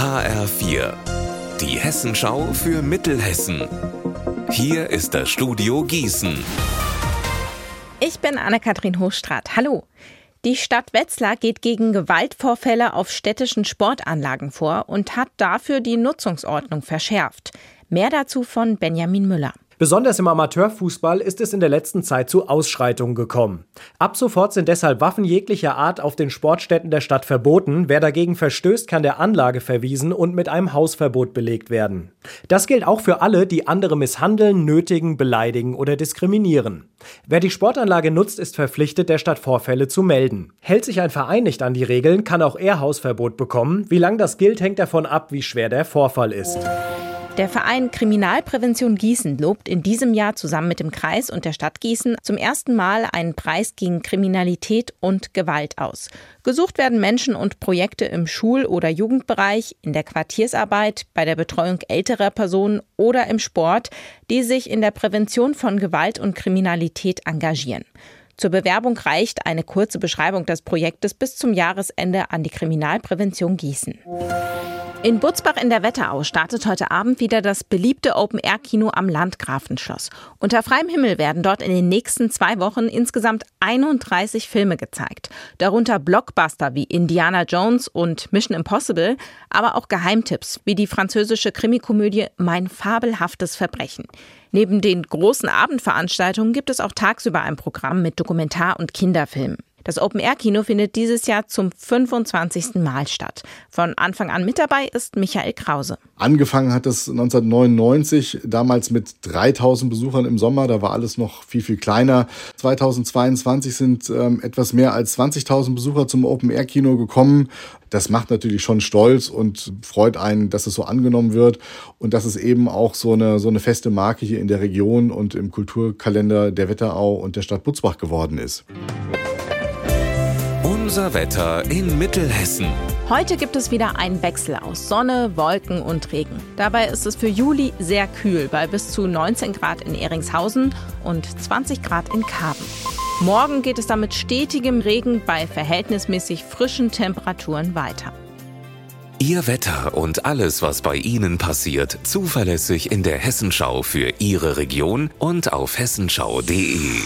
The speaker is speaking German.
HR4, die Hessenschau für Mittelhessen. Hier ist das Studio Gießen. Ich bin Anne-Kathrin Hochstrat. Hallo. Die Stadt Wetzlar geht gegen Gewaltvorfälle auf städtischen Sportanlagen vor und hat dafür die Nutzungsordnung verschärft. Mehr dazu von Benjamin Müller. Besonders im Amateurfußball ist es in der letzten Zeit zu Ausschreitungen gekommen. Ab sofort sind deshalb Waffen jeglicher Art auf den Sportstätten der Stadt verboten. Wer dagegen verstößt, kann der Anlage verwiesen und mit einem Hausverbot belegt werden. Das gilt auch für alle, die andere misshandeln, nötigen, beleidigen oder diskriminieren. Wer die Sportanlage nutzt, ist verpflichtet, der Stadt Vorfälle zu melden. Hält sich ein Verein nicht an die Regeln, kann auch er Hausverbot bekommen. Wie lang das gilt, hängt davon ab, wie schwer der Vorfall ist. Der Verein Kriminalprävention Gießen lobt in diesem Jahr zusammen mit dem Kreis und der Stadt Gießen zum ersten Mal einen Preis gegen Kriminalität und Gewalt aus. Gesucht werden Menschen und Projekte im Schul- oder Jugendbereich, in der Quartiersarbeit, bei der Betreuung älterer Personen oder im Sport, die sich in der Prävention von Gewalt und Kriminalität engagieren. Zur Bewerbung reicht eine kurze Beschreibung des Projektes bis zum Jahresende an die Kriminalprävention Gießen. In Butzbach in der Wetterau startet heute Abend wieder das beliebte Open-Air-Kino am Landgrafenschloss. Unter freiem Himmel werden dort in den nächsten zwei Wochen insgesamt 31 Filme gezeigt. Darunter Blockbuster wie Indiana Jones und Mission Impossible, aber auch Geheimtipps wie die französische Krimikomödie Mein fabelhaftes Verbrechen. Neben den großen Abendveranstaltungen gibt es auch tagsüber ein Programm mit Dokumentar- und Kinderfilmen. Das Open-Air-Kino findet dieses Jahr zum 25. Mal statt. Von Anfang an mit dabei ist Michael Krause. Angefangen hat es 1999, damals mit 3000 Besuchern im Sommer. Da war alles noch viel, viel kleiner. 2022 sind ähm, etwas mehr als 20.000 Besucher zum Open-Air-Kino gekommen. Das macht natürlich schon stolz und freut einen, dass es so angenommen wird und dass es eben auch so eine, so eine feste Marke hier in der Region und im Kulturkalender der Wetterau und der Stadt Butzbach geworden ist. Unser Wetter in Mittelhessen. Heute gibt es wieder einen Wechsel aus Sonne, Wolken und Regen. Dabei ist es für Juli sehr kühl, bei bis zu 19 Grad in Eringshausen und 20 Grad in Karben. Morgen geht es dann mit stetigem Regen bei verhältnismäßig frischen Temperaturen weiter. Ihr Wetter und alles, was bei Ihnen passiert, zuverlässig in der Hessenschau für Ihre Region und auf hessenschau.de.